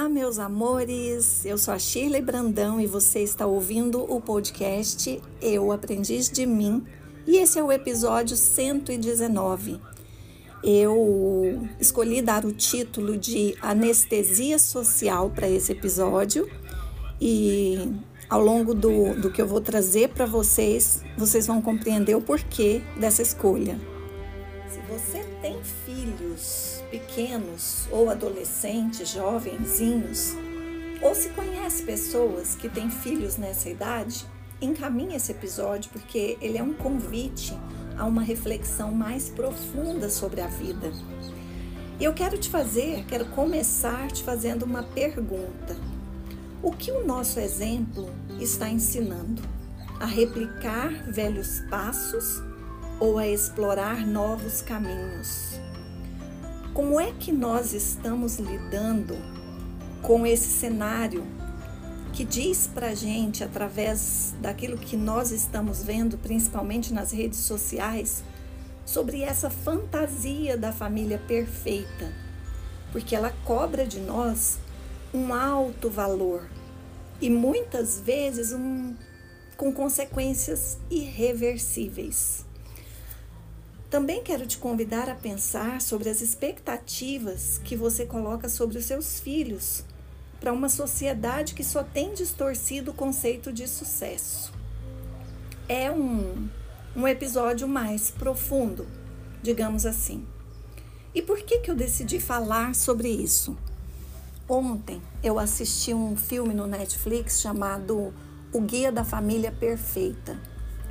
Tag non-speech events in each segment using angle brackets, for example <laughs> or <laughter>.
Olá, meus amores! Eu sou a Shirley Brandão e você está ouvindo o podcast Eu Aprendiz de Mim e esse é o episódio 119. Eu escolhi dar o título de Anestesia Social para esse episódio e ao longo do, do que eu vou trazer para vocês, vocês vão compreender o porquê dessa escolha. Se você pequenos ou adolescentes, jovenzinhos, ou se conhece pessoas que têm filhos nessa idade, encaminhe esse episódio porque ele é um convite a uma reflexão mais profunda sobre a vida. E eu quero te fazer, quero começar te fazendo uma pergunta. O que o nosso exemplo está ensinando? A replicar velhos passos ou a explorar novos caminhos? Como é que nós estamos lidando com esse cenário que diz para gente, através daquilo que nós estamos vendo, principalmente nas redes sociais, sobre essa fantasia da família perfeita? Porque ela cobra de nós um alto valor e muitas vezes um, com consequências irreversíveis. Também quero te convidar a pensar sobre as expectativas que você coloca sobre os seus filhos para uma sociedade que só tem distorcido o conceito de sucesso. É um, um episódio mais profundo, digamos assim. E por que, que eu decidi falar sobre isso? Ontem eu assisti um filme no Netflix chamado O Guia da Família Perfeita.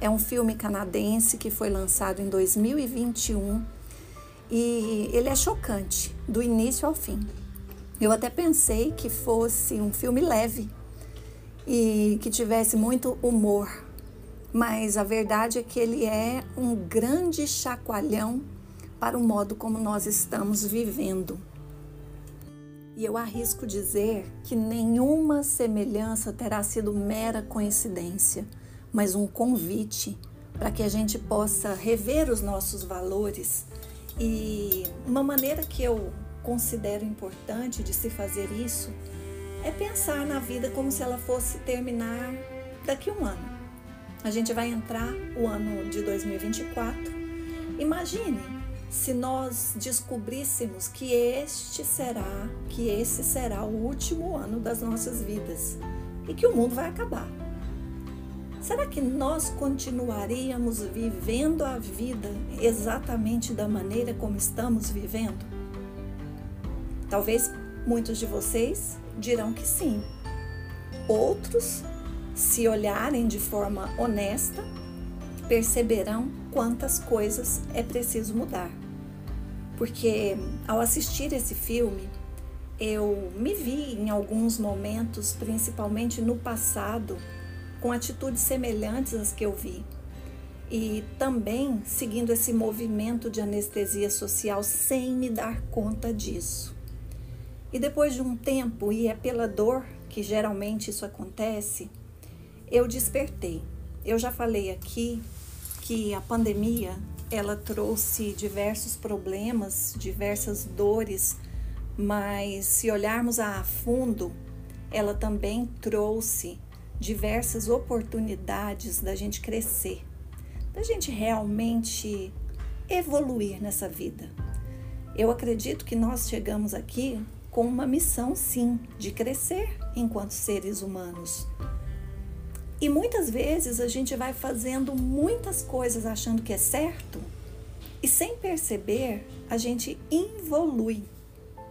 É um filme canadense que foi lançado em 2021 e ele é chocante, do início ao fim. Eu até pensei que fosse um filme leve e que tivesse muito humor, mas a verdade é que ele é um grande chacoalhão para o modo como nós estamos vivendo. E eu arrisco dizer que nenhuma semelhança terá sido mera coincidência mas um convite para que a gente possa rever os nossos valores. E uma maneira que eu considero importante de se fazer isso é pensar na vida como se ela fosse terminar daqui a um ano. A gente vai entrar o ano de 2024. Imagine se nós descobríssemos que este será, que esse será o último ano das nossas vidas e que o mundo vai acabar. Será que nós continuaríamos vivendo a vida exatamente da maneira como estamos vivendo? Talvez muitos de vocês dirão que sim. Outros, se olharem de forma honesta, perceberão quantas coisas é preciso mudar. Porque ao assistir esse filme, eu me vi em alguns momentos, principalmente no passado, com atitudes semelhantes às que eu vi. E também seguindo esse movimento de anestesia social sem me dar conta disso. E depois de um tempo, e é pela dor que geralmente isso acontece, eu despertei. Eu já falei aqui que a pandemia ela trouxe diversos problemas, diversas dores, mas se olharmos a fundo, ela também trouxe diversas oportunidades da gente crescer, da gente realmente evoluir nessa vida. Eu acredito que nós chegamos aqui com uma missão, sim, de crescer enquanto seres humanos. E muitas vezes a gente vai fazendo muitas coisas achando que é certo e sem perceber a gente involui.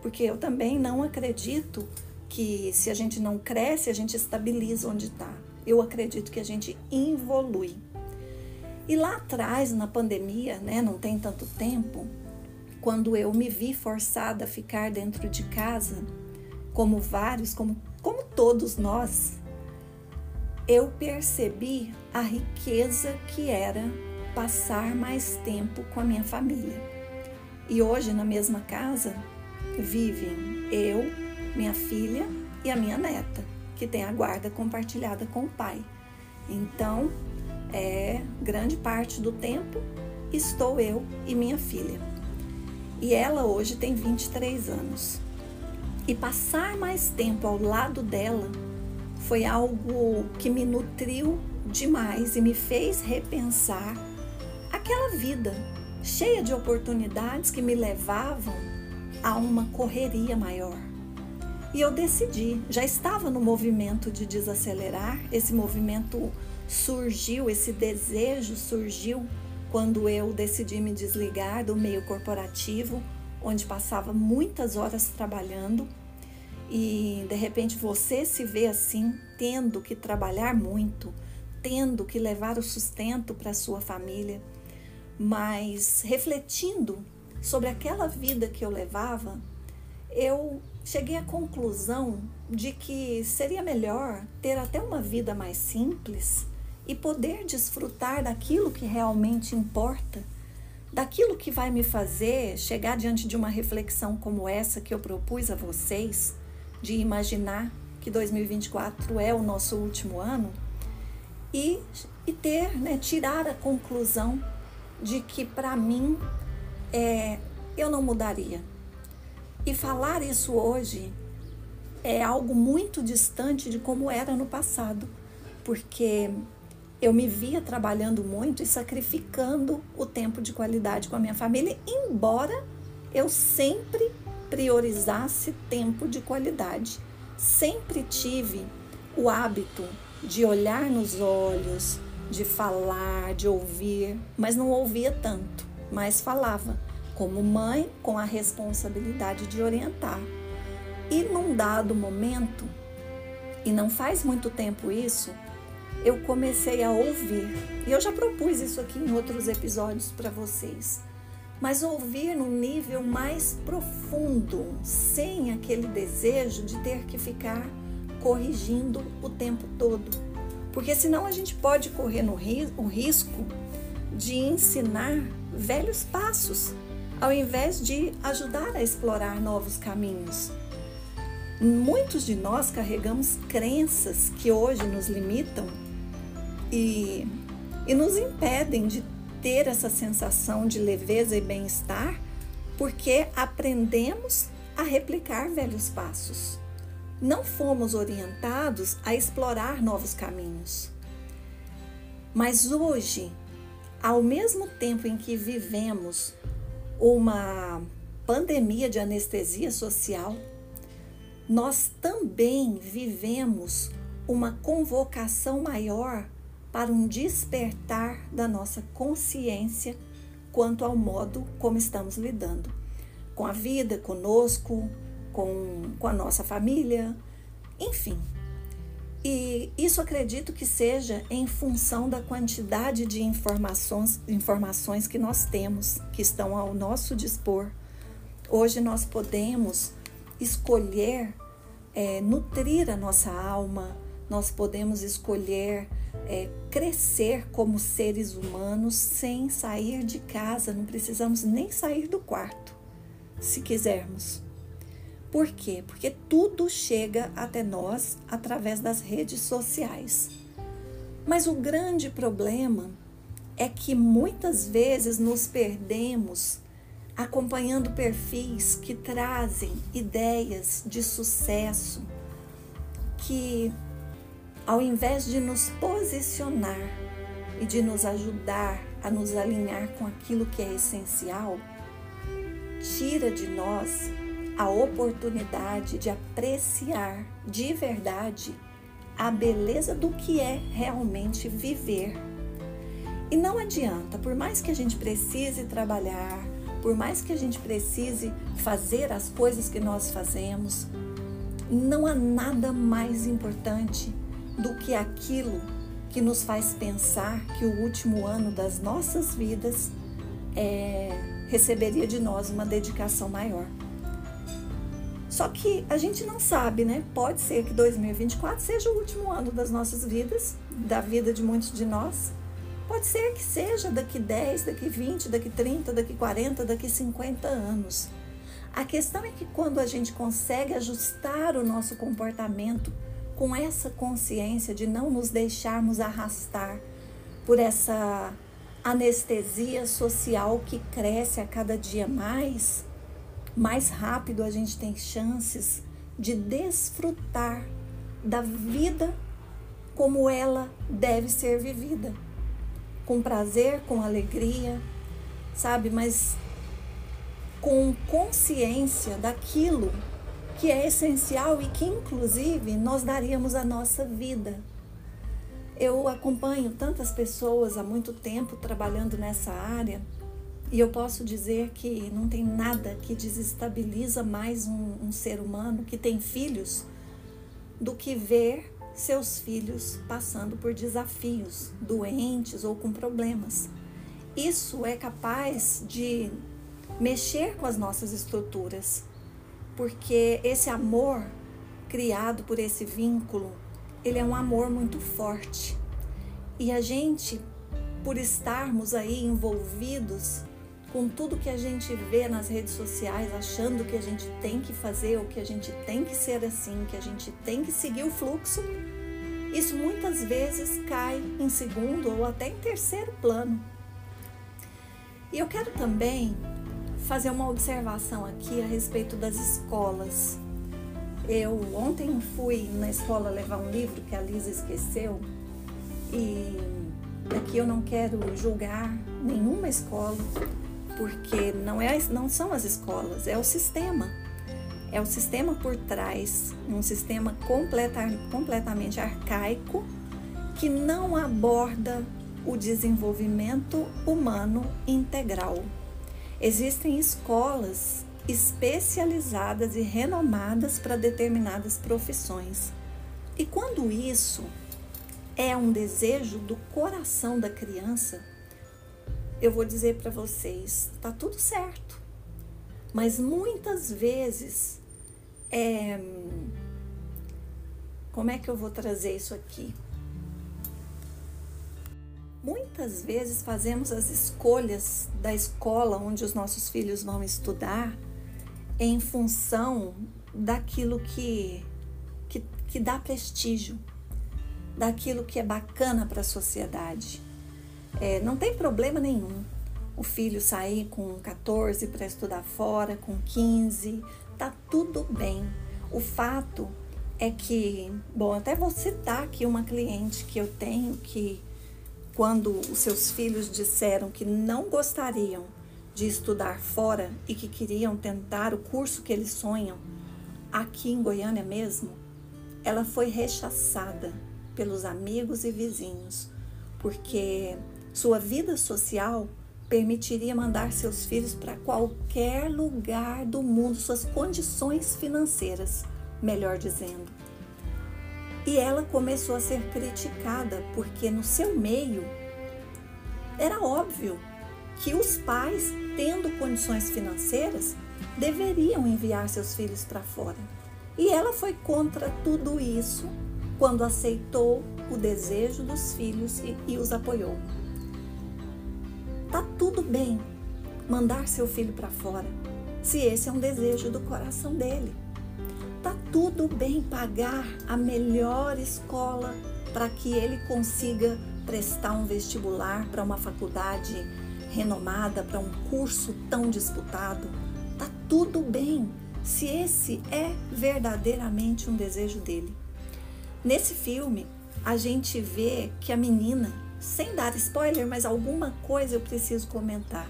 Porque eu também não acredito que se a gente não cresce, a gente estabiliza onde está. Eu acredito que a gente evolui. E lá atrás, na pandemia, né, não tem tanto tempo, quando eu me vi forçada a ficar dentro de casa, como vários, como, como todos nós, eu percebi a riqueza que era passar mais tempo com a minha família. E hoje, na mesma casa, vivem eu, minha filha e a minha neta, que tem a guarda compartilhada com o pai. Então, é grande parte do tempo estou eu e minha filha. E ela hoje tem 23 anos. E passar mais tempo ao lado dela foi algo que me nutriu demais e me fez repensar aquela vida cheia de oportunidades que me levavam a uma correria maior. E eu decidi, já estava no movimento de desacelerar, esse movimento surgiu, esse desejo surgiu quando eu decidi me desligar do meio corporativo, onde passava muitas horas trabalhando. E de repente você se vê assim, tendo que trabalhar muito, tendo que levar o sustento para sua família, mas refletindo sobre aquela vida que eu levava, eu cheguei à conclusão de que seria melhor ter até uma vida mais simples e poder desfrutar daquilo que realmente importa, daquilo que vai me fazer chegar diante de uma reflexão como essa que eu propus a vocês de imaginar que 2024 é o nosso último ano e, e ter, né, tirar a conclusão de que para mim é, eu não mudaria. E falar isso hoje é algo muito distante de como era no passado, porque eu me via trabalhando muito e sacrificando o tempo de qualidade com a minha família, embora eu sempre priorizasse tempo de qualidade. Sempre tive o hábito de olhar nos olhos, de falar, de ouvir, mas não ouvia tanto, mas falava, como mãe, com a responsabilidade de orientar. E num dado momento, e não faz muito tempo isso, eu comecei a ouvir. E eu já propus isso aqui em outros episódios para vocês mas ouvir num nível mais profundo, sem aquele desejo de ter que ficar corrigindo o tempo todo. Porque senão a gente pode correr no o risco de ensinar velhos passos, ao invés de ajudar a explorar novos caminhos. Muitos de nós carregamos crenças que hoje nos limitam e, e nos impedem de ter essa sensação de leveza e bem-estar porque aprendemos a replicar velhos passos. Não fomos orientados a explorar novos caminhos. Mas hoje, ao mesmo tempo em que vivemos uma pandemia de anestesia social, nós também vivemos uma convocação maior para um despertar da nossa consciência quanto ao modo como estamos lidando com a vida, conosco, com, com a nossa família, enfim. E isso acredito que seja em função da quantidade de informações, informações que nós temos, que estão ao nosso dispor. Hoje nós podemos escolher é, nutrir a nossa alma, nós podemos escolher é, crescer como seres humanos sem sair de casa, não precisamos nem sair do quarto, se quisermos. Por quê? Porque tudo chega até nós através das redes sociais. Mas o grande problema é que muitas vezes nos perdemos acompanhando perfis que trazem ideias de sucesso, que ao invés de nos posicionar e de nos ajudar a nos alinhar com aquilo que é essencial, tira de nós a oportunidade de apreciar de verdade a beleza do que é realmente viver. E não adianta, por mais que a gente precise trabalhar, por mais que a gente precise fazer as coisas que nós fazemos, não há nada mais importante do que aquilo que nos faz pensar que o último ano das nossas vidas é, receberia de nós uma dedicação maior. Só que a gente não sabe, né? Pode ser que 2024 seja o último ano das nossas vidas, da vida de muitos de nós. Pode ser que seja daqui 10, daqui 20, daqui 30, daqui 40, daqui 50 anos. A questão é que quando a gente consegue ajustar o nosso comportamento com essa consciência de não nos deixarmos arrastar por essa anestesia social que cresce a cada dia mais, mais rápido a gente tem chances de desfrutar da vida como ela deve ser vivida, com prazer, com alegria, sabe? Mas com consciência daquilo que é essencial e que, inclusive, nós daríamos a nossa vida. Eu acompanho tantas pessoas há muito tempo trabalhando nessa área e eu posso dizer que não tem nada que desestabiliza mais um, um ser humano que tem filhos do que ver seus filhos passando por desafios, doentes ou com problemas. Isso é capaz de mexer com as nossas estruturas, porque esse amor criado por esse vínculo, ele é um amor muito forte. E a gente, por estarmos aí envolvidos com tudo que a gente vê nas redes sociais, achando que a gente tem que fazer ou que a gente tem que ser assim, que a gente tem que seguir o fluxo, isso muitas vezes cai em segundo ou até em terceiro plano. E eu quero também fazer uma observação aqui a respeito das escolas. Eu ontem fui na escola levar um livro que a Lisa esqueceu e aqui eu não quero julgar nenhuma escola, porque não, é, não são as escolas, é o sistema. É o sistema por trás, um sistema completa, completamente arcaico que não aborda o desenvolvimento humano integral. Existem escolas especializadas e renomadas para determinadas profissões. E quando isso é um desejo do coração da criança, eu vou dizer para vocês, tá tudo certo. Mas muitas vezes, é... como é que eu vou trazer isso aqui? Muitas vezes fazemos as escolhas da escola onde os nossos filhos vão estudar em função daquilo que, que, que dá prestígio, daquilo que é bacana para a sociedade. É, não tem problema nenhum o filho sair com 14 para estudar fora, com 15, tá tudo bem. O fato é que, bom, até vou citar aqui uma cliente que eu tenho que quando os seus filhos disseram que não gostariam de estudar fora e que queriam tentar o curso que eles sonham, aqui em Goiânia mesmo, ela foi rechaçada pelos amigos e vizinhos, porque sua vida social permitiria mandar seus filhos para qualquer lugar do mundo, suas condições financeiras, melhor dizendo. E ela começou a ser criticada porque no seu meio era óbvio que os pais, tendo condições financeiras, deveriam enviar seus filhos para fora. E ela foi contra tudo isso quando aceitou o desejo dos filhos e, e os apoiou. Tá tudo bem mandar seu filho para fora, se esse é um desejo do coração dele. Tá tudo bem pagar a melhor escola para que ele consiga prestar um vestibular para uma faculdade renomada, para um curso tão disputado. Tá tudo bem se esse é verdadeiramente um desejo dele. Nesse filme, a gente vê que a menina sem dar spoiler, mas alguma coisa eu preciso comentar.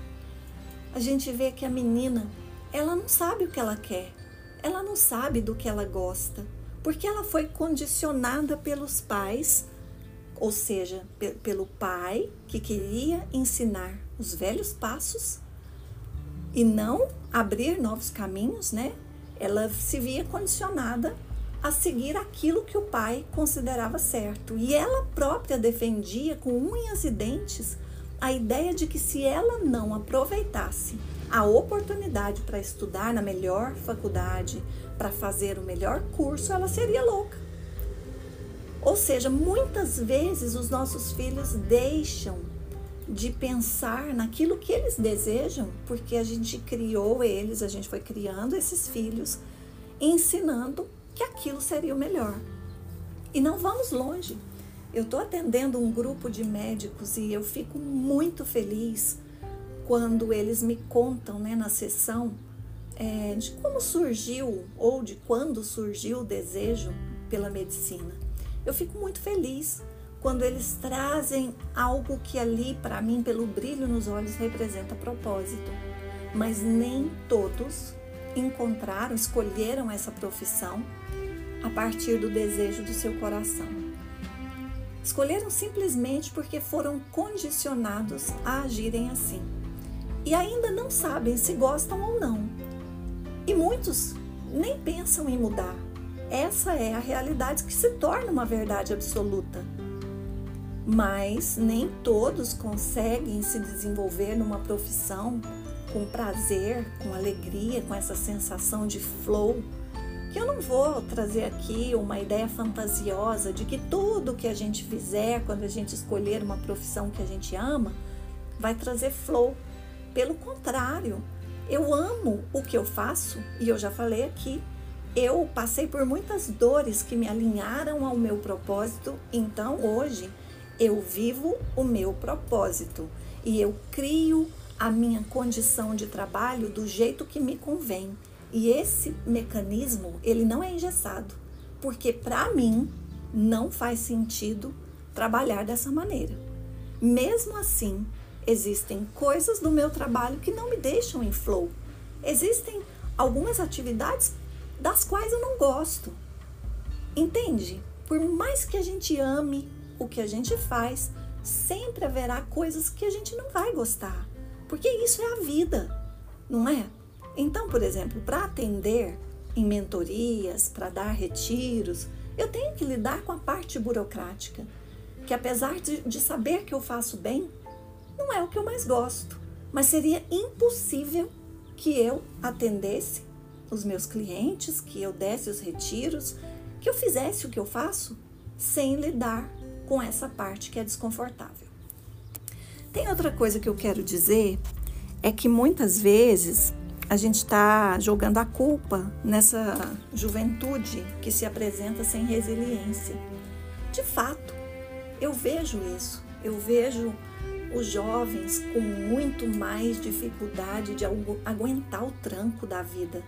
A gente vê que a menina, ela não sabe o que ela quer, ela não sabe do que ela gosta, porque ela foi condicionada pelos pais, ou seja, pelo pai que queria ensinar os velhos passos e não abrir novos caminhos, né? Ela se via condicionada a seguir aquilo que o pai considerava certo. E ela própria defendia com unhas e dentes a ideia de que se ela não aproveitasse a oportunidade para estudar na melhor faculdade, para fazer o melhor curso, ela seria louca. Ou seja, muitas vezes os nossos filhos deixam de pensar naquilo que eles desejam, porque a gente criou eles, a gente foi criando esses filhos, ensinando que aquilo seria o melhor. E não vamos longe. Eu estou atendendo um grupo de médicos e eu fico muito feliz quando eles me contam né, na sessão é, de como surgiu ou de quando surgiu o desejo pela medicina. Eu fico muito feliz quando eles trazem algo que ali, para mim, pelo brilho nos olhos, representa propósito. Mas nem todos encontraram, escolheram essa profissão a partir do desejo do seu coração. Escolheram simplesmente porque foram condicionados a agirem assim. E ainda não sabem se gostam ou não. E muitos nem pensam em mudar. Essa é a realidade que se torna uma verdade absoluta. Mas nem todos conseguem se desenvolver numa profissão com prazer, com alegria, com essa sensação de flow que eu não vou trazer aqui uma ideia fantasiosa de que tudo que a gente fizer quando a gente escolher uma profissão que a gente ama vai trazer flow. Pelo contrário, eu amo o que eu faço e eu já falei aqui. Eu passei por muitas dores que me alinharam ao meu propósito, então hoje eu vivo o meu propósito e eu crio a minha condição de trabalho do jeito que me convém. E esse mecanismo, ele não é engessado, porque para mim não faz sentido trabalhar dessa maneira. Mesmo assim, existem coisas do meu trabalho que não me deixam em flow. Existem algumas atividades das quais eu não gosto. Entende? Por mais que a gente ame o que a gente faz, sempre haverá coisas que a gente não vai gostar, porque isso é a vida, não é? Então, por exemplo, para atender em mentorias, para dar retiros, eu tenho que lidar com a parte burocrática, que apesar de, de saber que eu faço bem, não é o que eu mais gosto. Mas seria impossível que eu atendesse os meus clientes, que eu desse os retiros, que eu fizesse o que eu faço sem lidar com essa parte que é desconfortável. Tem outra coisa que eu quero dizer é que muitas vezes a gente está jogando a culpa nessa juventude que se apresenta sem resiliência. De fato, eu vejo isso. Eu vejo os jovens com muito mais dificuldade de aguentar o tranco da vida.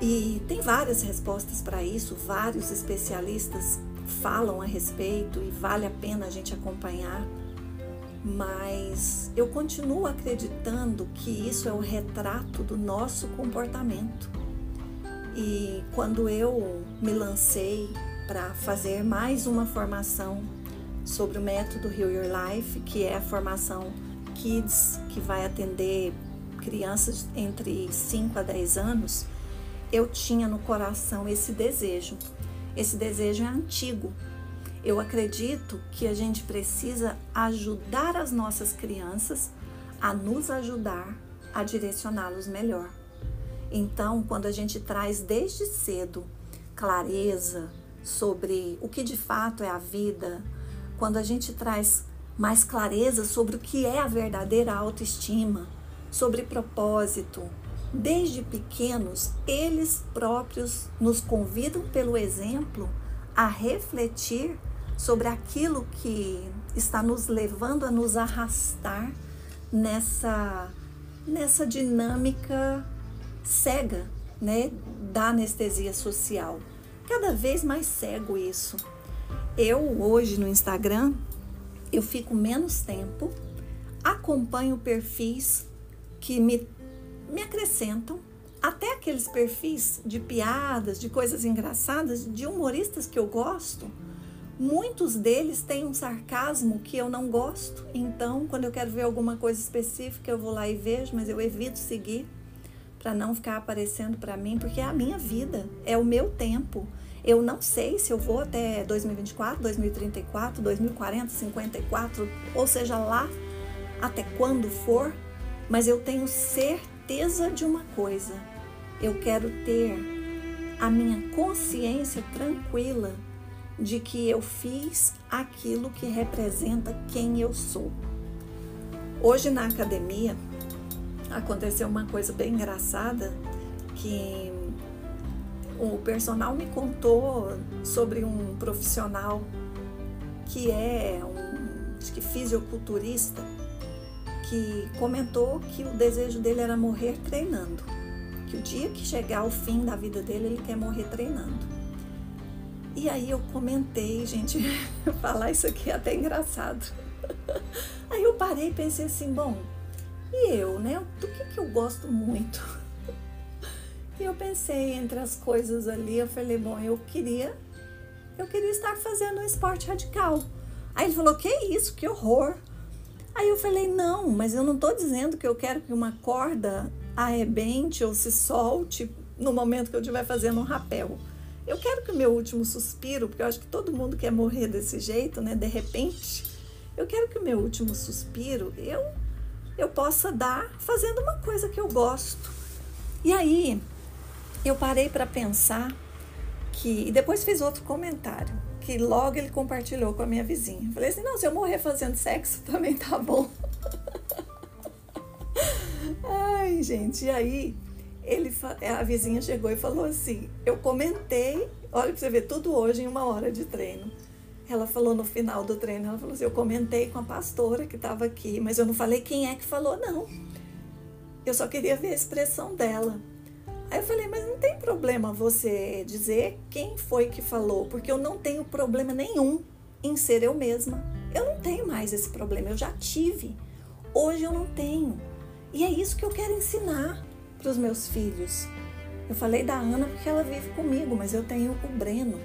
E tem várias respostas para isso, vários especialistas falam a respeito e vale a pena a gente acompanhar mas eu continuo acreditando que isso é o retrato do nosso comportamento. E quando eu me lancei para fazer mais uma formação sobre o método Heal Your Life, que é a formação Kids, que vai atender crianças entre 5 a 10 anos, eu tinha no coração esse desejo. Esse desejo é antigo, eu acredito que a gente precisa ajudar as nossas crianças a nos ajudar a direcioná-los melhor. Então, quando a gente traz desde cedo clareza sobre o que de fato é a vida, quando a gente traz mais clareza sobre o que é a verdadeira autoestima, sobre propósito, desde pequenos, eles próprios nos convidam pelo exemplo a refletir sobre aquilo que está nos levando a nos arrastar nessa nessa dinâmica cega, né, da anestesia social. Cada vez mais cego isso. Eu hoje no Instagram eu fico menos tempo, acompanho perfis que me, me acrescentam, até aqueles perfis de piadas, de coisas engraçadas, de humoristas que eu gosto Muitos deles têm um sarcasmo que eu não gosto, então quando eu quero ver alguma coisa específica eu vou lá e vejo, mas eu evito seguir para não ficar aparecendo para mim, porque é a minha vida, é o meu tempo. Eu não sei se eu vou até 2024, 2034, 2040, 54, ou seja lá até quando for, mas eu tenho certeza de uma coisa. Eu quero ter a minha consciência tranquila de que eu fiz aquilo que representa quem eu sou. Hoje na academia aconteceu uma coisa bem engraçada que o personal me contou sobre um profissional que é um acho que fisiculturista que comentou que o desejo dele era morrer treinando. que o dia que chegar o fim da vida dele, ele quer morrer treinando. E aí eu comentei, gente, <laughs> falar isso aqui é até engraçado. <laughs> Aí eu parei e pensei assim, bom, e eu, né? Do que, que eu gosto muito? <laughs> E eu pensei entre as coisas ali, eu falei, bom, eu queria, eu queria estar fazendo um esporte radical. Aí ele falou, que isso, que horror. Aí eu falei, não, mas eu não estou dizendo que eu quero que uma corda arrebente ou se solte no momento que eu estiver fazendo um rapel. Eu quero que o meu último suspiro, porque eu acho que todo mundo quer morrer desse jeito, né? De repente, eu quero que o meu último suspiro eu eu possa dar fazendo uma coisa que eu gosto. E aí eu parei para pensar que e depois fiz outro comentário que logo ele compartilhou com a minha vizinha. Falei assim: não, se eu morrer fazendo sexo <laughs> também tá bom. <laughs> Ai, gente, e aí ele, a vizinha chegou e falou assim: eu comentei, olha pra você ver, tudo hoje em uma hora de treino. Ela falou no final do treino, ela falou assim: eu comentei com a pastora que estava aqui, mas eu não falei quem é que falou, não. Eu só queria ver a expressão dela. Aí eu falei, mas não tem problema você dizer quem foi que falou, porque eu não tenho problema nenhum em ser eu mesma. Eu não tenho mais esse problema, eu já tive. Hoje eu não tenho. E é isso que eu quero ensinar para os meus filhos. Eu falei da Ana porque ela vive comigo, mas eu tenho o Breno.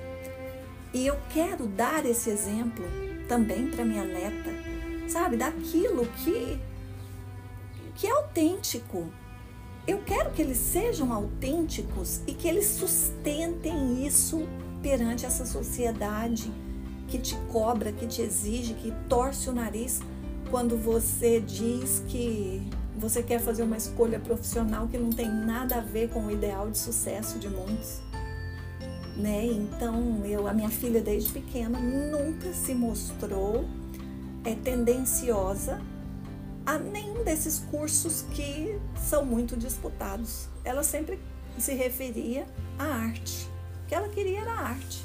E eu quero dar esse exemplo também para minha neta, sabe? Daquilo que, que é autêntico, eu quero que eles sejam autênticos e que eles sustentem isso perante essa sociedade que te cobra, que te exige, que torce o nariz quando você diz que você quer fazer uma escolha profissional que não tem nada a ver com o ideal de sucesso de muitos. Né? Então, eu, a minha filha desde pequena nunca se mostrou é tendenciosa a nenhum desses cursos que são muito disputados. Ela sempre se referia à arte. O que ela queria era arte.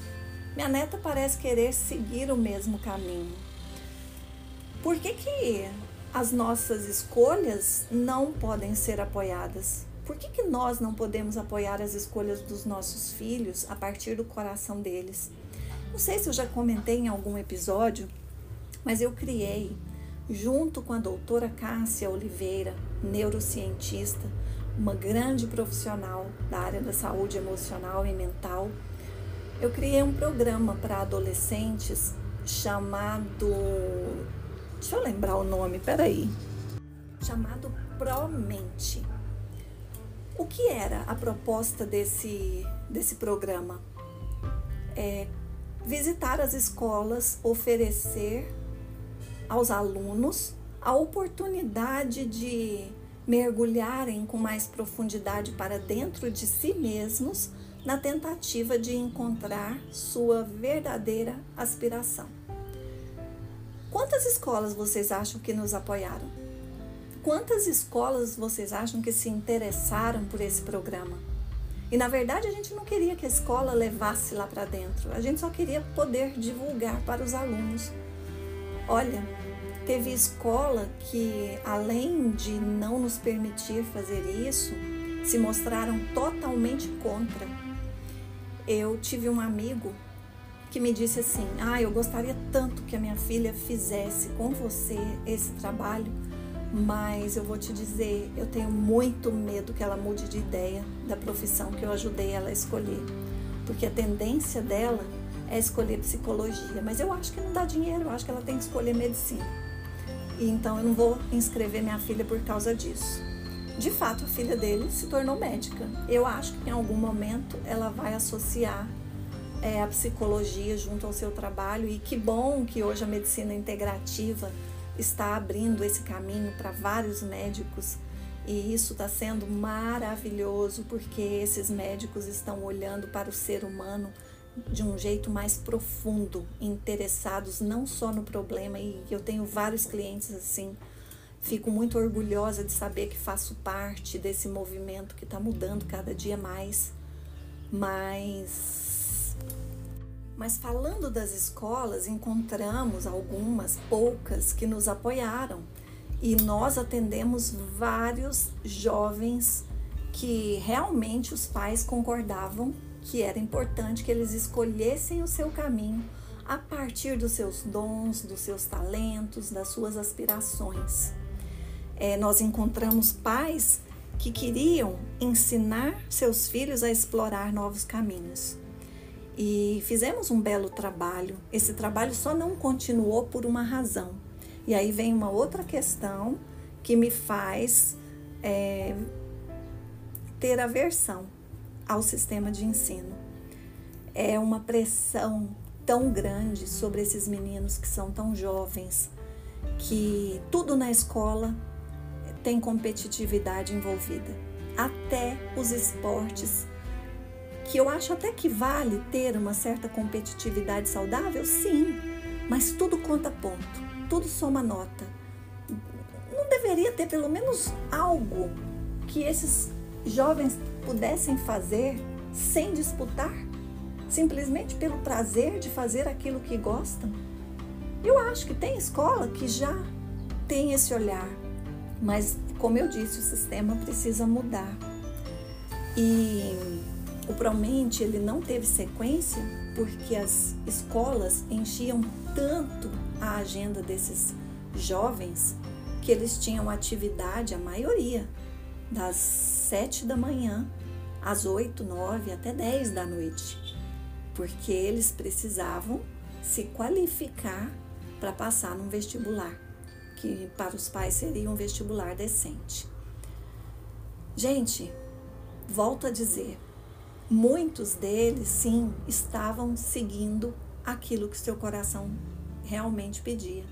Minha neta parece querer seguir o mesmo caminho. Por que, que as nossas escolhas não podem ser apoiadas? Por que, que nós não podemos apoiar as escolhas dos nossos filhos a partir do coração deles? Não sei se eu já comentei em algum episódio, mas eu criei junto com a doutora Cássia Oliveira, neurocientista, uma grande profissional da área da saúde emocional e mental, eu criei um programa para adolescentes chamado. Deixa eu lembrar o nome, peraí. Chamado Promente. O que era a proposta desse, desse programa? É visitar as escolas, oferecer aos alunos a oportunidade de mergulharem com mais profundidade para dentro de si mesmos na tentativa de encontrar sua verdadeira aspiração. Quantas escolas vocês acham que nos apoiaram? Quantas escolas vocês acham que se interessaram por esse programa? E na verdade a gente não queria que a escola levasse lá para dentro, a gente só queria poder divulgar para os alunos Olha, teve escola que, além de não nos permitir fazer isso, se mostraram totalmente contra. Eu tive um amigo que me disse assim: Ah, eu gostaria tanto que a minha filha fizesse com você esse trabalho, mas eu vou te dizer, eu tenho muito medo que ela mude de ideia da profissão que eu ajudei ela a escolher, porque a tendência dela é escolher psicologia, mas eu acho que não dá dinheiro, eu acho que ela tem que escolher medicina. E então eu não vou inscrever minha filha por causa disso. De fato, a filha dele se tornou médica. Eu acho que em algum momento ela vai associar é, a psicologia junto ao seu trabalho e que bom que hoje a medicina integrativa está abrindo esse caminho para vários médicos e isso está sendo maravilhoso porque esses médicos estão olhando para o ser humano de um jeito mais profundo, interessados não só no problema, e eu tenho vários clientes assim. Fico muito orgulhosa de saber que faço parte desse movimento que está mudando cada dia mais. Mas, mas falando das escolas, encontramos algumas, poucas, que nos apoiaram e nós atendemos vários jovens que realmente os pais concordavam que era importante que eles escolhessem o seu caminho a partir dos seus dons, dos seus talentos, das suas aspirações. É, nós encontramos pais que queriam ensinar seus filhos a explorar novos caminhos. E fizemos um belo trabalho. Esse trabalho só não continuou por uma razão. E aí vem uma outra questão que me faz é, ter aversão ao sistema de ensino. É uma pressão tão grande sobre esses meninos que são tão jovens, que tudo na escola tem competitividade envolvida, até os esportes, que eu acho até que vale ter uma certa competitividade saudável, sim, mas tudo conta ponto, tudo soma nota. Não deveria ter pelo menos algo que esses jovens pudessem fazer sem disputar? simplesmente pelo prazer de fazer aquilo que gostam? Eu acho que tem escola que já tem esse olhar, mas como eu disse, o sistema precisa mudar. E o Promente ele não teve sequência porque as escolas enchiam tanto a agenda desses jovens que eles tinham atividade, a maioria, das sete da manhã às oito, nove até dez da noite porque eles precisavam se qualificar para passar num vestibular, que para os pais seria um vestibular decente. Gente, volto a dizer, muitos deles sim estavam seguindo aquilo que seu coração realmente pedia,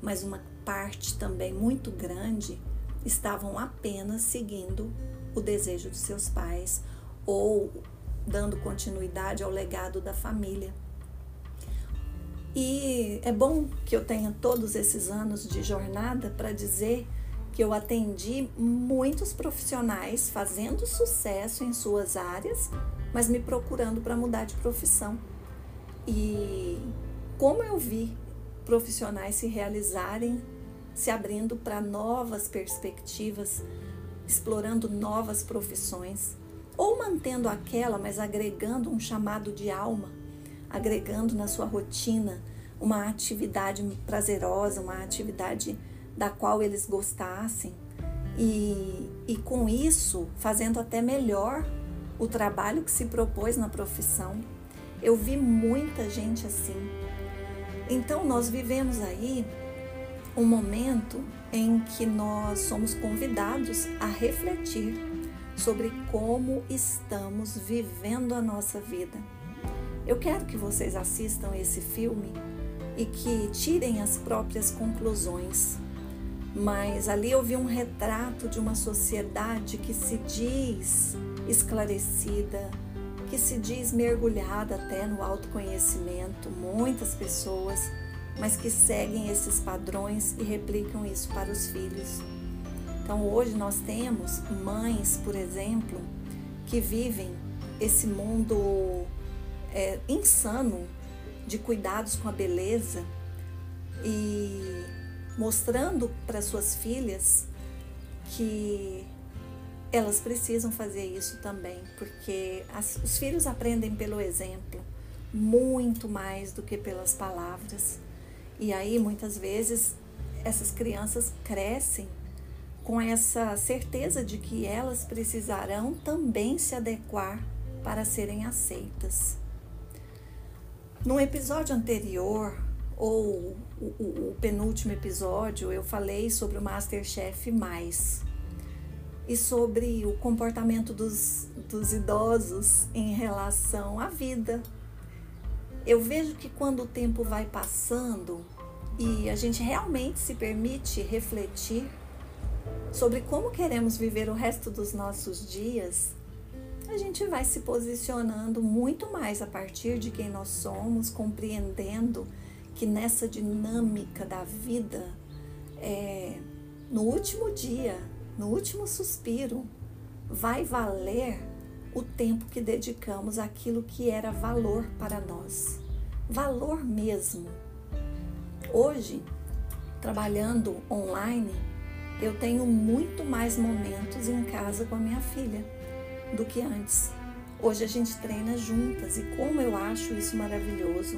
mas uma parte também muito grande estavam apenas seguindo o desejo dos seus pais ou dando continuidade ao legado da família. E é bom que eu tenha todos esses anos de jornada para dizer que eu atendi muitos profissionais fazendo sucesso em suas áreas, mas me procurando para mudar de profissão. E como eu vi profissionais se realizarem, se abrindo para novas perspectivas, explorando novas profissões ou mantendo aquela, mas agregando um chamado de alma, agregando na sua rotina uma atividade prazerosa, uma atividade da qual eles gostassem e, e com isso fazendo até melhor o trabalho que se propôs na profissão. Eu vi muita gente assim. Então nós vivemos aí um momento em que nós somos convidados a refletir sobre como estamos vivendo a nossa vida. Eu quero que vocês assistam esse filme e que tirem as próprias conclusões. Mas ali eu vi um retrato de uma sociedade que se diz esclarecida, que se diz mergulhada até no autoconhecimento, muitas pessoas, mas que seguem esses padrões e replicam isso para os filhos. Então hoje nós temos mães, por exemplo, que vivem esse mundo é, insano de cuidados com a beleza e mostrando para suas filhas que elas precisam fazer isso também, porque as, os filhos aprendem pelo exemplo muito mais do que pelas palavras. E aí muitas vezes essas crianças crescem com essa certeza de que elas precisarão também se adequar para serem aceitas. No episódio anterior, ou o, o, o penúltimo episódio, eu falei sobre o Masterchef Mais e sobre o comportamento dos, dos idosos em relação à vida. Eu vejo que quando o tempo vai passando e a gente realmente se permite refletir sobre como queremos viver o resto dos nossos dias, a gente vai se posicionando muito mais a partir de quem nós somos, compreendendo que nessa dinâmica da vida, é, no último dia, no último suspiro, vai valer o tempo que dedicamos àquilo que era valor para nós. Valor mesmo. Hoje, trabalhando online, eu tenho muito mais momentos em casa com a minha filha do que antes. Hoje a gente treina juntas e como eu acho isso maravilhoso.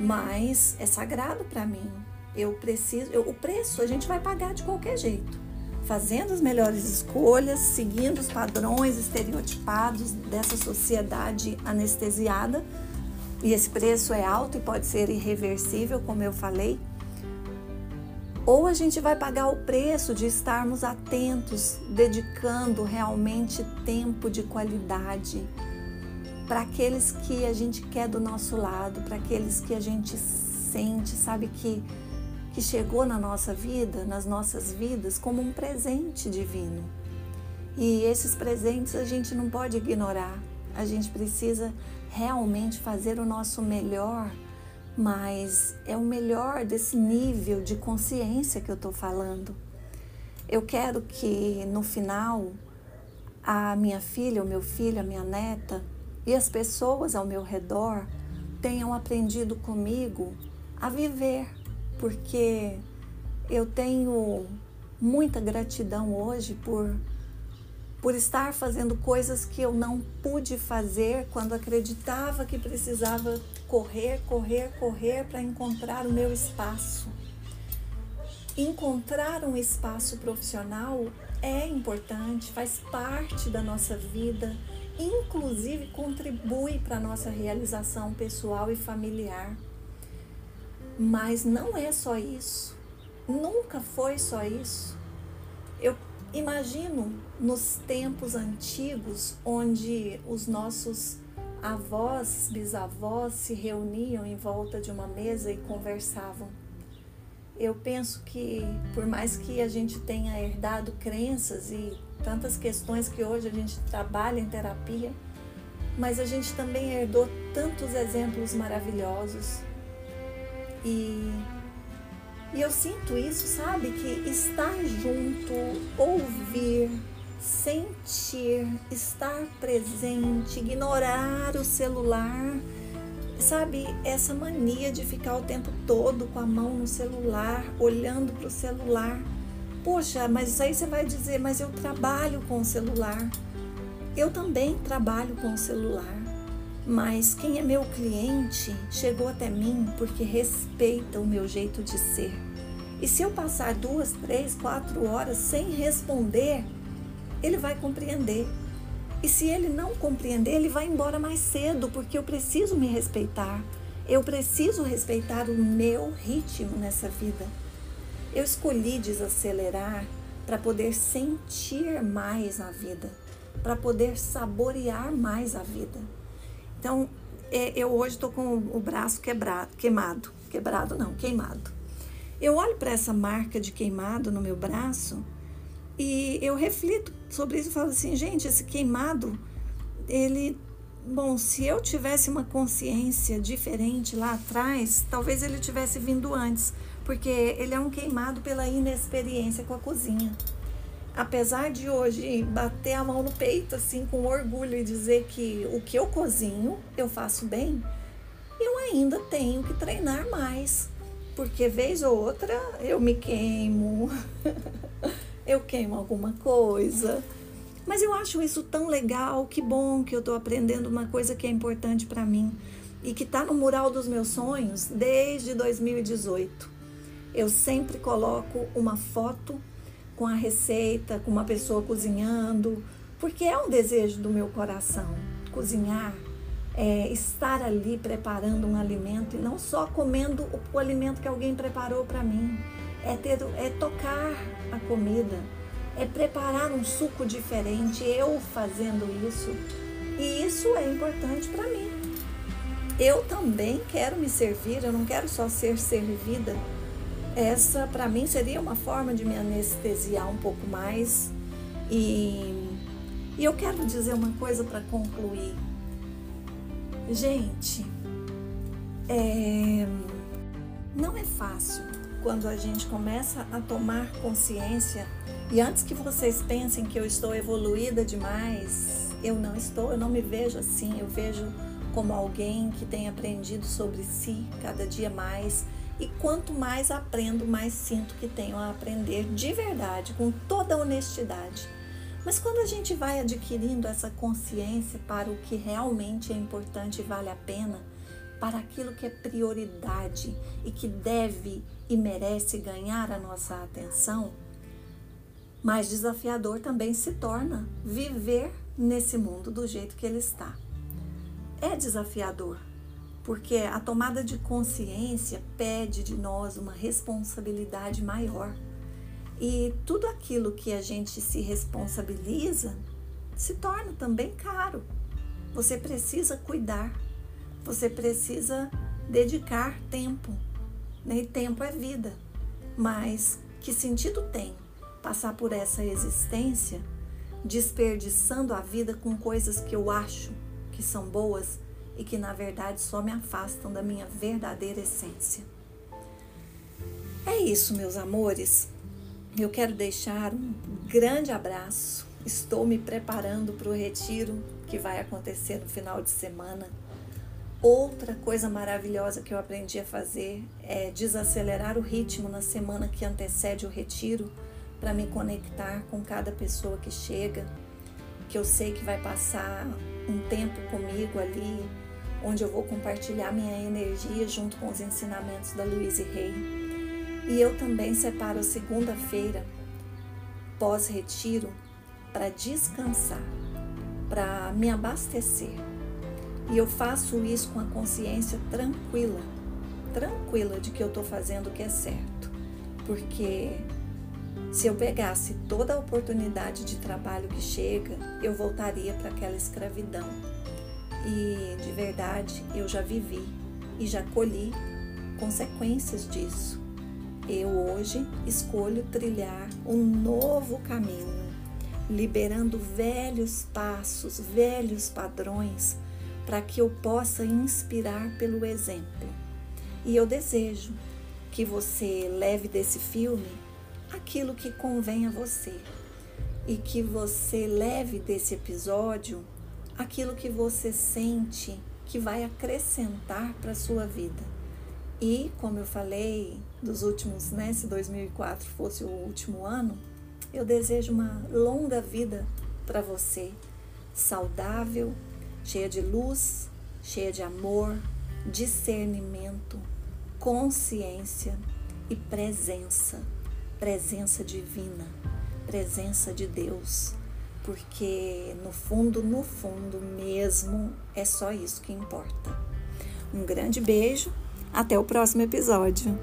Mas é sagrado para mim. Eu preciso, eu, o preço a gente vai pagar de qualquer jeito. Fazendo as melhores escolhas, seguindo os padrões estereotipados dessa sociedade anestesiada. E esse preço é alto e pode ser irreversível, como eu falei. Ou a gente vai pagar o preço de estarmos atentos, dedicando realmente tempo de qualidade para aqueles que a gente quer do nosso lado, para aqueles que a gente sente, sabe que que chegou na nossa vida, nas nossas vidas como um presente divino. E esses presentes a gente não pode ignorar. A gente precisa realmente fazer o nosso melhor mas é o melhor desse nível de consciência que eu estou falando. Eu quero que no final a minha filha, o meu filho, a minha neta e as pessoas ao meu redor tenham aprendido comigo a viver, porque eu tenho muita gratidão hoje por por estar fazendo coisas que eu não pude fazer quando acreditava que precisava correr, correr, correr para encontrar o meu espaço. Encontrar um espaço profissional é importante, faz parte da nossa vida, inclusive contribui para a nossa realização pessoal e familiar. Mas não é só isso, nunca foi só isso. Eu Imagino nos tempos antigos onde os nossos avós, bisavós se reuniam em volta de uma mesa e conversavam. Eu penso que, por mais que a gente tenha herdado crenças e tantas questões que hoje a gente trabalha em terapia, mas a gente também herdou tantos exemplos maravilhosos. E e eu sinto isso, sabe? Que estar junto, ouvir, sentir, estar presente, ignorar o celular, sabe? Essa mania de ficar o tempo todo com a mão no celular, olhando para o celular. Poxa, mas aí você vai dizer, mas eu trabalho com o celular. Eu também trabalho com o celular. Mas quem é meu cliente chegou até mim porque respeita o meu jeito de ser. E se eu passar duas, três, quatro horas sem responder, ele vai compreender. E se ele não compreender, ele vai embora mais cedo, porque eu preciso me respeitar. Eu preciso respeitar o meu ritmo nessa vida. Eu escolhi desacelerar para poder sentir mais a vida, para poder saborear mais a vida. Então, é, eu hoje estou com o braço quebrado, queimado. Quebrado não, queimado. Eu olho para essa marca de queimado no meu braço e eu reflito sobre isso e falo assim, gente, esse queimado, ele, bom, se eu tivesse uma consciência diferente lá atrás, talvez ele tivesse vindo antes, porque ele é um queimado pela inexperiência com a cozinha. Apesar de hoje bater a mão no peito assim com orgulho e dizer que o que eu cozinho eu faço bem, eu ainda tenho que treinar mais, porque vez ou outra eu me queimo, <laughs> eu queimo alguma coisa. Mas eu acho isso tão legal, que bom que eu estou aprendendo uma coisa que é importante para mim e que está no mural dos meus sonhos desde 2018. Eu sempre coloco uma foto com a receita, com uma pessoa cozinhando, porque é um desejo do meu coração cozinhar, é, estar ali preparando um alimento e não só comendo o, o alimento que alguém preparou para mim, é, ter, é tocar a comida, é preparar um suco diferente, eu fazendo isso. E isso é importante para mim. Eu também quero me servir, eu não quero só ser servida essa, para mim, seria uma forma de me anestesiar um pouco mais. E, e eu quero dizer uma coisa para concluir. Gente, é, não é fácil quando a gente começa a tomar consciência. E antes que vocês pensem que eu estou evoluída demais, eu não estou, eu não me vejo assim. Eu vejo como alguém que tem aprendido sobre si cada dia mais E quanto mais aprendo, mais sinto que tenho a aprender de verdade, com toda honestidade. Mas quando a gente vai adquirindo essa consciência para o que realmente é importante e vale a pena, para aquilo que é prioridade e que deve e merece ganhar a nossa atenção, mais desafiador também se torna viver nesse mundo do jeito que ele está. É desafiador, porque a tomada de consciência pede de nós uma responsabilidade maior. E tudo aquilo que a gente se responsabiliza se torna também caro. Você precisa cuidar, você precisa dedicar tempo. Né? E tempo é vida. Mas que sentido tem passar por essa existência desperdiçando a vida com coisas que eu acho que são boas e que na verdade só me afastam da minha verdadeira essência. É isso, meus amores. Eu quero deixar um grande abraço. Estou me preparando para o retiro que vai acontecer no final de semana. Outra coisa maravilhosa que eu aprendi a fazer é desacelerar o ritmo na semana que antecede o retiro para me conectar com cada pessoa que chega, que eu sei que vai passar um tempo comigo ali, onde eu vou compartilhar minha energia junto com os ensinamentos da Louise Rey. E eu também separo a segunda-feira, pós-retiro, para descansar, para me abastecer. E eu faço isso com a consciência tranquila, tranquila de que eu estou fazendo o que é certo, porque se eu pegasse toda a oportunidade de trabalho que chega, eu voltaria para aquela escravidão. E de verdade, eu já vivi e já colhi consequências disso. Eu hoje escolho trilhar um novo caminho, liberando velhos passos, velhos padrões, para que eu possa inspirar pelo exemplo. E eu desejo que você leve desse filme aquilo que convém a você e que você leve desse episódio aquilo que você sente que vai acrescentar para sua vida. E, como eu falei, dos últimos, né, se 2004 fosse o último ano, eu desejo uma longa vida para você, saudável, cheia de luz, cheia de amor, discernimento, consciência e presença presença divina, presença de Deus, porque no fundo, no fundo mesmo, é só isso que importa. Um grande beijo, até o próximo episódio.